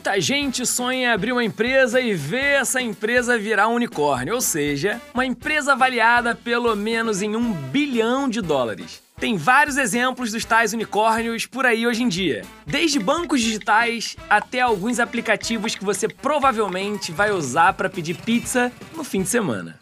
Muita gente sonha em abrir uma empresa e ver essa empresa virar um unicórnio, ou seja, uma empresa avaliada pelo menos em um bilhão de dólares. Tem vários exemplos dos tais unicórnios por aí hoje em dia. Desde bancos digitais até alguns aplicativos que você provavelmente vai usar para pedir pizza no fim de semana.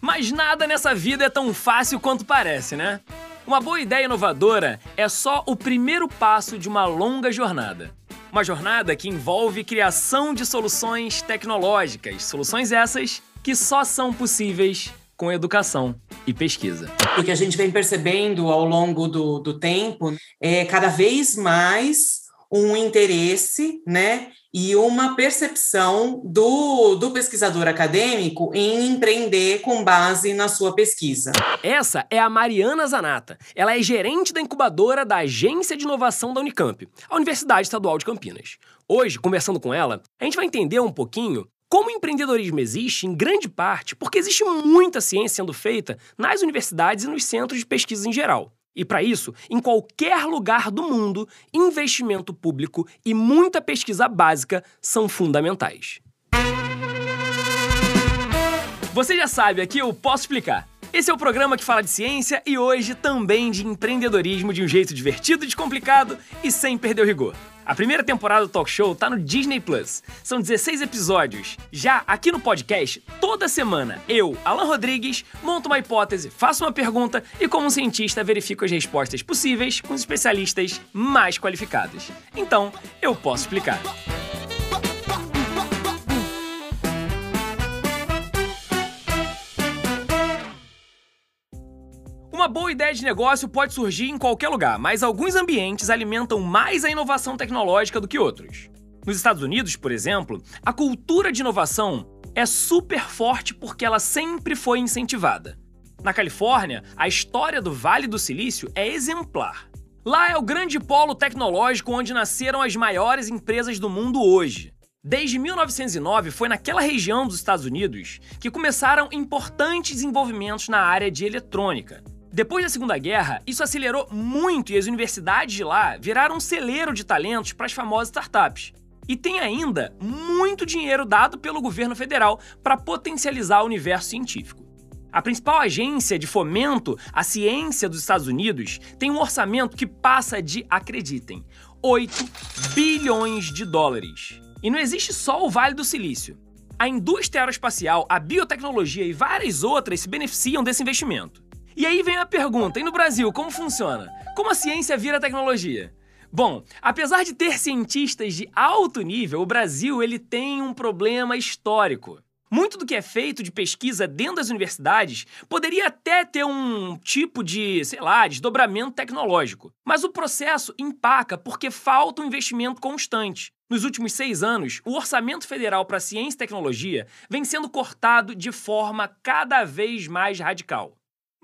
Mas nada nessa vida é tão fácil quanto parece, né? Uma boa ideia inovadora é só o primeiro passo de uma longa jornada. Uma jornada que envolve criação de soluções tecnológicas, soluções essas que só são possíveis com educação e pesquisa. O que a gente vem percebendo ao longo do, do tempo é cada vez mais um interesse, né, e uma percepção do, do pesquisador acadêmico em empreender com base na sua pesquisa. Essa é a Mariana Zanata. Ela é gerente da incubadora da Agência de Inovação da Unicamp, a Universidade Estadual de Campinas. Hoje, conversando com ela, a gente vai entender um pouquinho como o empreendedorismo existe, em grande parte, porque existe muita ciência sendo feita nas universidades e nos centros de pesquisa em geral. E para isso, em qualquer lugar do mundo, investimento público e muita pesquisa básica são fundamentais. Você já sabe, aqui eu posso explicar. Esse é o programa que fala de ciência e hoje também de empreendedorismo de um jeito divertido, descomplicado e sem perder o rigor. A primeira temporada do talk show tá no Disney Plus. São 16 episódios. Já aqui no podcast, toda semana, eu, Alan Rodrigues, monto uma hipótese, faço uma pergunta e, como cientista, verifico as respostas possíveis com os especialistas mais qualificados. Então, eu posso explicar. Uma boa ideia de negócio pode surgir em qualquer lugar, mas alguns ambientes alimentam mais a inovação tecnológica do que outros. Nos Estados Unidos, por exemplo, a cultura de inovação é super forte porque ela sempre foi incentivada. Na Califórnia, a história do Vale do Silício é exemplar. Lá é o grande polo tecnológico onde nasceram as maiores empresas do mundo hoje. Desde 1909, foi naquela região dos Estados Unidos que começaram importantes desenvolvimentos na área de eletrônica, depois da Segunda Guerra, isso acelerou muito e as universidades de lá viraram um celeiro de talentos para as famosas startups. E tem ainda muito dinheiro dado pelo governo federal para potencializar o universo científico. A principal agência de fomento à ciência dos Estados Unidos tem um orçamento que passa de, acreditem, 8 bilhões de dólares. E não existe só o Vale do Silício. A indústria aeroespacial, a biotecnologia e várias outras se beneficiam desse investimento. E aí vem a pergunta: e no Brasil, como funciona? Como a ciência vira tecnologia? Bom, apesar de ter cientistas de alto nível, o Brasil ele tem um problema histórico. Muito do que é feito de pesquisa dentro das universidades poderia até ter um tipo de, sei lá, desdobramento tecnológico. Mas o processo empaca porque falta um investimento constante. Nos últimos seis anos, o orçamento federal para ciência e tecnologia vem sendo cortado de forma cada vez mais radical.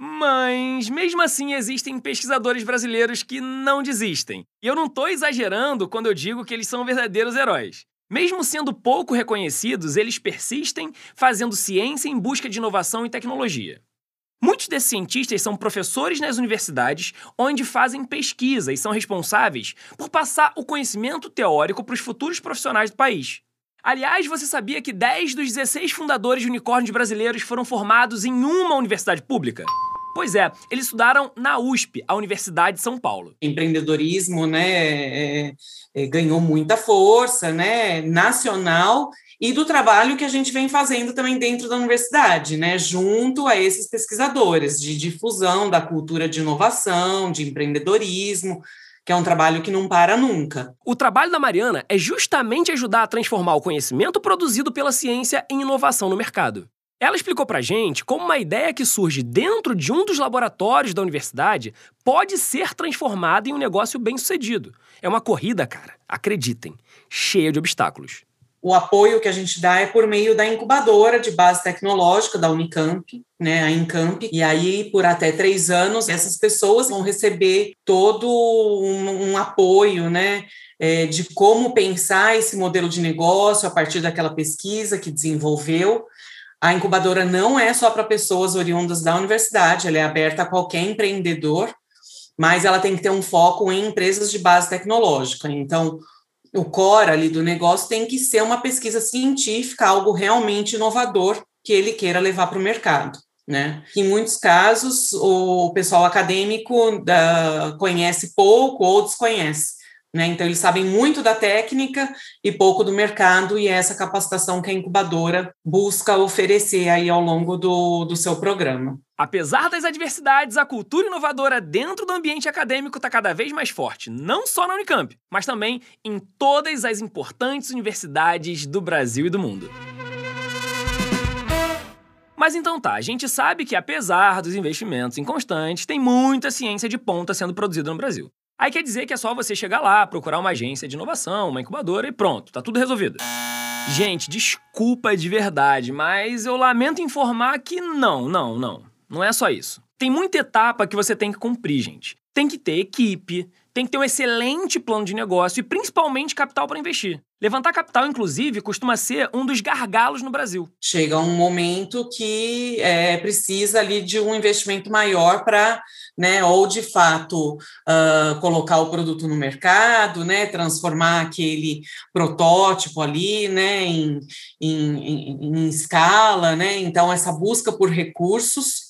Mas, mesmo assim, existem pesquisadores brasileiros que não desistem. E eu não estou exagerando quando eu digo que eles são verdadeiros heróis. Mesmo sendo pouco reconhecidos, eles persistem fazendo ciência em busca de inovação e tecnologia. Muitos desses cientistas são professores nas universidades, onde fazem pesquisa e são responsáveis por passar o conhecimento teórico para os futuros profissionais do país. Aliás, você sabia que 10 dos 16 fundadores de unicórnios brasileiros foram formados em uma universidade pública? Pois é, eles estudaram na USP, a Universidade de São Paulo. Empreendedorismo, né, é, é, ganhou muita força, né, nacional e do trabalho que a gente vem fazendo também dentro da universidade, né, junto a esses pesquisadores de difusão da cultura de inovação, de empreendedorismo, que é um trabalho que não para nunca. O trabalho da Mariana é justamente ajudar a transformar o conhecimento produzido pela ciência em inovação no mercado. Ela explicou pra gente como uma ideia que surge dentro de um dos laboratórios da universidade pode ser transformada em um negócio bem-sucedido. É uma corrida, cara, acreditem, cheia de obstáculos. O apoio que a gente dá é por meio da incubadora de base tecnológica da Unicamp, né, a Incamp, e aí por até três anos essas pessoas vão receber todo um, um apoio, né, é, de como pensar esse modelo de negócio a partir daquela pesquisa que desenvolveu, a incubadora não é só para pessoas oriundas da universidade, ela é aberta a qualquer empreendedor, mas ela tem que ter um foco em empresas de base tecnológica. Então, o core ali do negócio tem que ser uma pesquisa científica, algo realmente inovador que ele queira levar para o mercado. Né? Em muitos casos, o pessoal acadêmico da, conhece pouco ou desconhece. Né? Então, eles sabem muito da técnica e pouco do mercado, e é essa capacitação que a incubadora busca oferecer aí ao longo do, do seu programa. Apesar das adversidades, a cultura inovadora dentro do ambiente acadêmico está cada vez mais forte, não só na Unicamp, mas também em todas as importantes universidades do Brasil e do mundo. Mas então tá, a gente sabe que apesar dos investimentos inconstantes, tem muita ciência de ponta sendo produzida no Brasil. Aí quer dizer que é só você chegar lá, procurar uma agência de inovação, uma incubadora e pronto, tá tudo resolvido. Gente, desculpa de verdade, mas eu lamento informar que não, não, não. Não é só isso. Tem muita etapa que você tem que cumprir, gente. Tem que ter equipe, tem que ter um excelente plano de negócio e principalmente capital para investir. Levantar capital, inclusive, costuma ser um dos gargalos no Brasil. Chega um momento que é, precisa ali de um investimento maior para, né, ou de fato uh, colocar o produto no mercado, né, transformar aquele protótipo ali, né, em, em, em, em escala, né. Então essa busca por recursos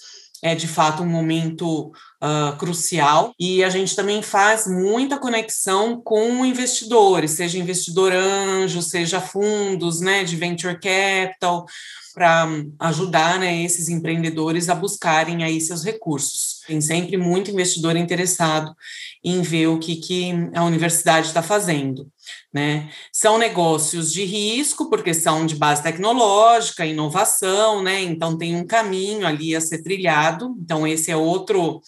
é de fato um momento uh, crucial. E a gente também faz muita conexão com investidores, seja investidor anjo, seja fundos, né, de venture capital, para ajudar né, esses empreendedores a buscarem aí seus recursos. Tem sempre muito investidor interessado em ver o que, que a universidade está fazendo. Né? São negócios de risco, porque são de base tecnológica, inovação, né? Então tem um caminho ali a ser trilhado. Então, esse é outro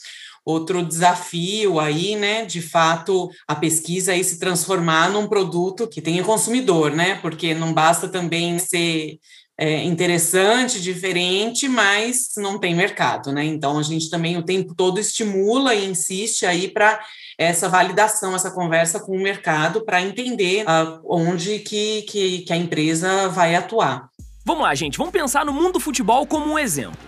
outro desafio aí, né, de fato, a pesquisa aí se transformar num produto que tenha consumidor, né, porque não basta também ser é, interessante, diferente, mas não tem mercado, né? Então a gente também o tempo todo estimula e insiste aí para essa validação, essa conversa com o mercado para entender uh, onde que, que, que a empresa vai atuar. Vamos lá, gente, vamos pensar no mundo do futebol como um exemplo.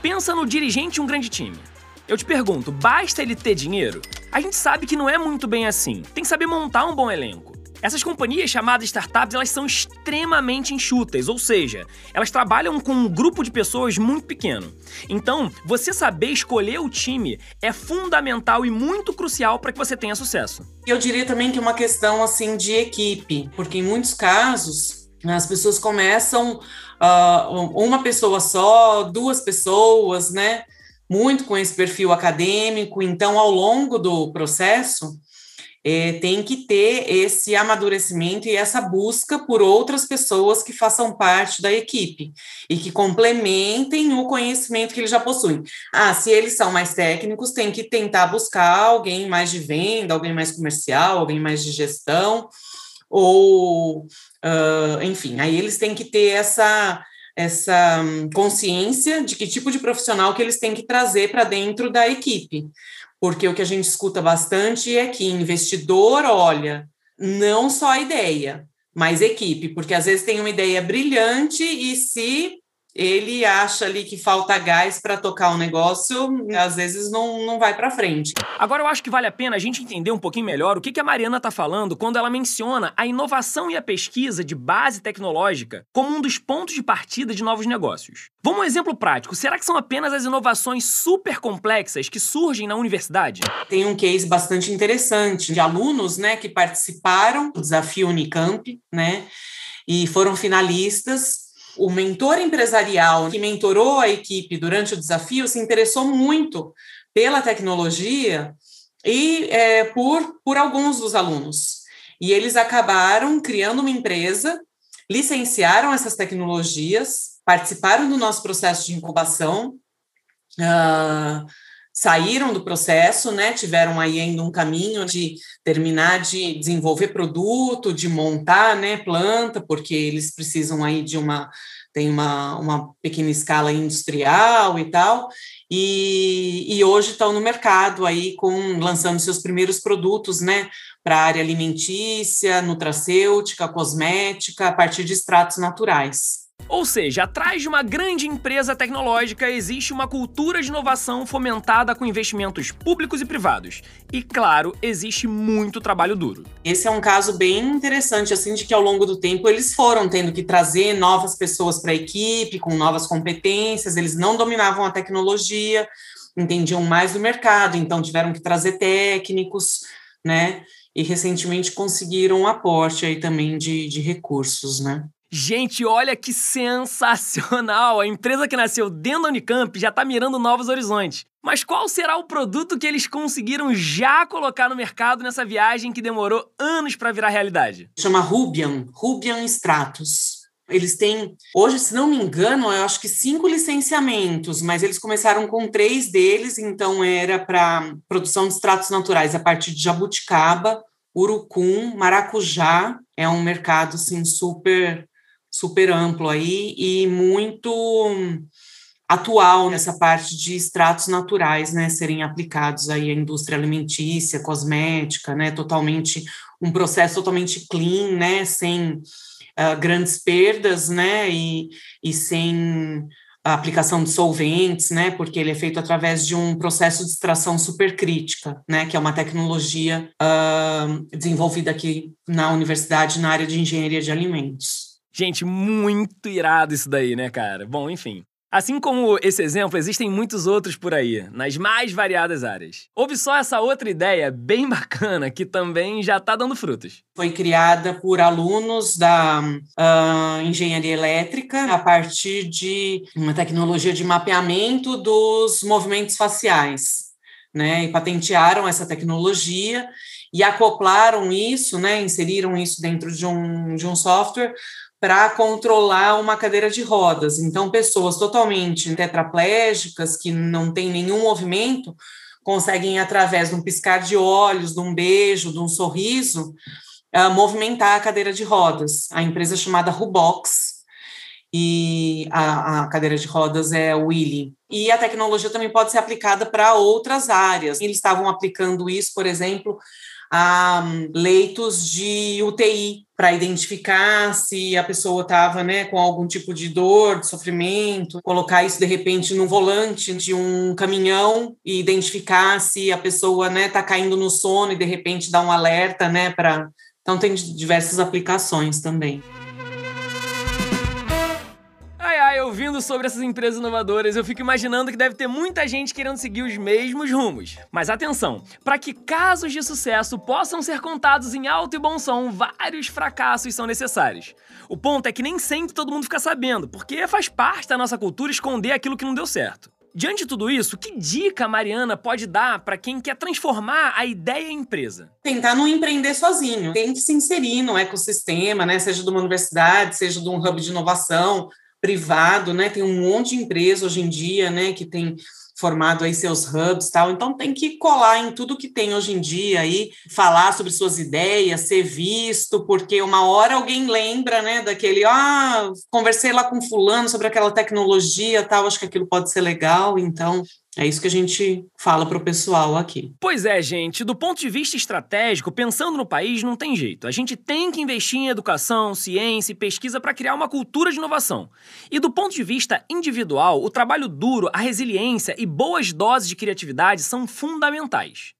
Pensa no dirigente de um grande time. Eu te pergunto, basta ele ter dinheiro? A gente sabe que não é muito bem assim. Tem que saber montar um bom elenco. Essas companhias chamadas startups, elas são extremamente enxutas, ou seja, elas trabalham com um grupo de pessoas muito pequeno. Então, você saber escolher o time é fundamental e muito crucial para que você tenha sucesso. Eu diria também que é uma questão assim de equipe, porque em muitos casos as pessoas começam uh, uma pessoa só, duas pessoas, né? Muito com esse perfil acadêmico. Então, ao longo do processo, é, tem que ter esse amadurecimento e essa busca por outras pessoas que façam parte da equipe e que complementem o conhecimento que eles já possuem. Ah, se eles são mais técnicos, tem que tentar buscar alguém mais de venda, alguém mais comercial, alguém mais de gestão, ou, uh, enfim, aí eles têm que ter essa essa consciência de que tipo de profissional que eles têm que trazer para dentro da equipe porque o que a gente escuta bastante é que investidor olha não só a ideia, mas equipe, porque às vezes tem uma ideia brilhante e se ele acha ali que falta gás para tocar o negócio, às vezes não, não vai para frente. Agora eu acho que vale a pena a gente entender um pouquinho melhor o que, que a Mariana está falando quando ela menciona a inovação e a pesquisa de base tecnológica como um dos pontos de partida de novos negócios. Vamos um exemplo prático. Será que são apenas as inovações super complexas que surgem na universidade? Tem um case bastante interessante de alunos, né, que participaram do desafio Unicamp, né, e foram finalistas o mentor empresarial que mentorou a equipe durante o desafio se interessou muito pela tecnologia e é, por, por alguns dos alunos. E eles acabaram criando uma empresa, licenciaram essas tecnologias, participaram do nosso processo de incubação, uh, saíram do processo, né? Tiveram aí ainda um caminho de terminar de desenvolver produto, de montar, né, planta, porque eles precisam aí de uma tem uma, uma pequena escala industrial e tal, e, e hoje estão no mercado aí com lançando seus primeiros produtos, né, para a área alimentícia, nutracêutica, cosmética, a partir de extratos naturais. Ou seja, atrás de uma grande empresa tecnológica existe uma cultura de inovação fomentada com investimentos públicos e privados. E claro, existe muito trabalho duro. Esse é um caso bem interessante, assim, de que ao longo do tempo eles foram tendo que trazer novas pessoas para a equipe, com novas competências, eles não dominavam a tecnologia, entendiam mais do mercado, então tiveram que trazer técnicos, né? E recentemente conseguiram um aporte aí também de, de recursos, né? Gente, olha que sensacional! A empresa que nasceu dentro da Unicamp já está mirando novos horizontes. Mas qual será o produto que eles conseguiram já colocar no mercado nessa viagem que demorou anos para virar realidade? Chama Rubian, Rubian Stratus. Eles têm, hoje, se não me engano, eu acho que cinco licenciamentos, mas eles começaram com três deles, então era para produção de extratos naturais a partir de jabuticaba, urucum, maracujá. É um mercado assim super super amplo aí e muito atual nessa parte de extratos naturais, né, serem aplicados aí à indústria alimentícia, cosmética, né, totalmente um processo totalmente clean, né, sem uh, grandes perdas, né, e, e sem a aplicação de solventes, né, porque ele é feito através de um processo de extração supercrítica, né, que é uma tecnologia uh, desenvolvida aqui na universidade na área de engenharia de alimentos. Gente, muito irado isso daí, né, cara? Bom, enfim. Assim como esse exemplo, existem muitos outros por aí, nas mais variadas áreas. Houve só essa outra ideia bem bacana que também já está dando frutos. Foi criada por alunos da uh, engenharia elétrica a partir de uma tecnologia de mapeamento dos movimentos faciais. Né, e patentearam essa tecnologia e acoplaram isso, né, inseriram isso dentro de um, de um software para controlar uma cadeira de rodas. Então, pessoas totalmente tetraplégicas, que não têm nenhum movimento, conseguem, através de um piscar de olhos, de um beijo, de um sorriso, uh, movimentar a cadeira de rodas. A empresa é chamada Rubox, e a, a, cadeira de rodas é o Willy. E a tecnologia também pode ser aplicada para outras áreas. Eles estavam aplicando isso, por exemplo, a leitos de UTI para identificar se a pessoa estava né, com algum tipo de dor, de sofrimento, colocar isso de repente no volante de um caminhão e identificar se a pessoa está né, tá caindo no sono e de repente dar um alerta né, para. Então tem diversas aplicações também ouvindo sobre essas empresas inovadoras, eu fico imaginando que deve ter muita gente querendo seguir os mesmos rumos. Mas atenção, para que casos de sucesso possam ser contados em alto e bom som, vários fracassos são necessários. O ponto é que nem sempre todo mundo fica sabendo, porque faz parte da nossa cultura esconder aquilo que não deu certo. Diante de tudo isso, que dica a Mariana pode dar para quem quer transformar a ideia em empresa? Tentar não empreender sozinho, tem que se inserir no ecossistema, né? seja de uma universidade, seja de um hub de inovação, privado, né? Tem um monte de empresa hoje em dia, né, que tem formado aí seus hubs tal, então tem que colar em tudo que tem hoje em dia aí, falar sobre suas ideias, ser visto, porque uma hora alguém lembra, né, daquele, ah, conversei lá com fulano sobre aquela tecnologia tal, acho que aquilo pode ser legal, então é isso que a gente fala para o pessoal aqui. Pois é, gente. Do ponto de vista estratégico, pensando no país, não tem jeito. A gente tem que investir em educação, ciência e pesquisa para criar uma cultura de inovação. E do ponto de vista individual, o trabalho duro, a resiliência e boas doses de criatividade são fundamentais.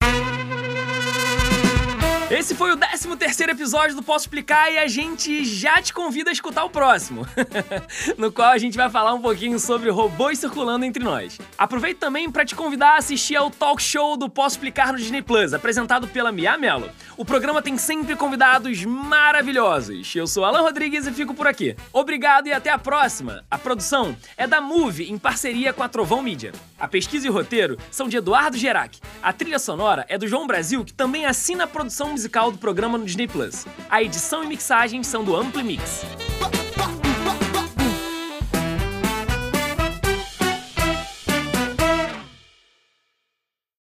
Esse foi o 13 terceiro episódio do Posso Explicar e a gente já te convida a escutar o próximo, no qual a gente vai falar um pouquinho sobre robôs circulando entre nós. Aproveito também para te convidar a assistir ao talk show do Posso Explicar no Disney Plus, apresentado pela Mia Mello. O programa tem sempre convidados maravilhosos. Eu sou Alan Rodrigues e fico por aqui. Obrigado e até a próxima. A produção é da Move em parceria com a Trovão Mídia. A pesquisa e o roteiro são de Eduardo Gerac. A trilha sonora é do João Brasil, que também assina a produção musical do programa no Disney Plus. A edição e mixagem são do Ampli Mix.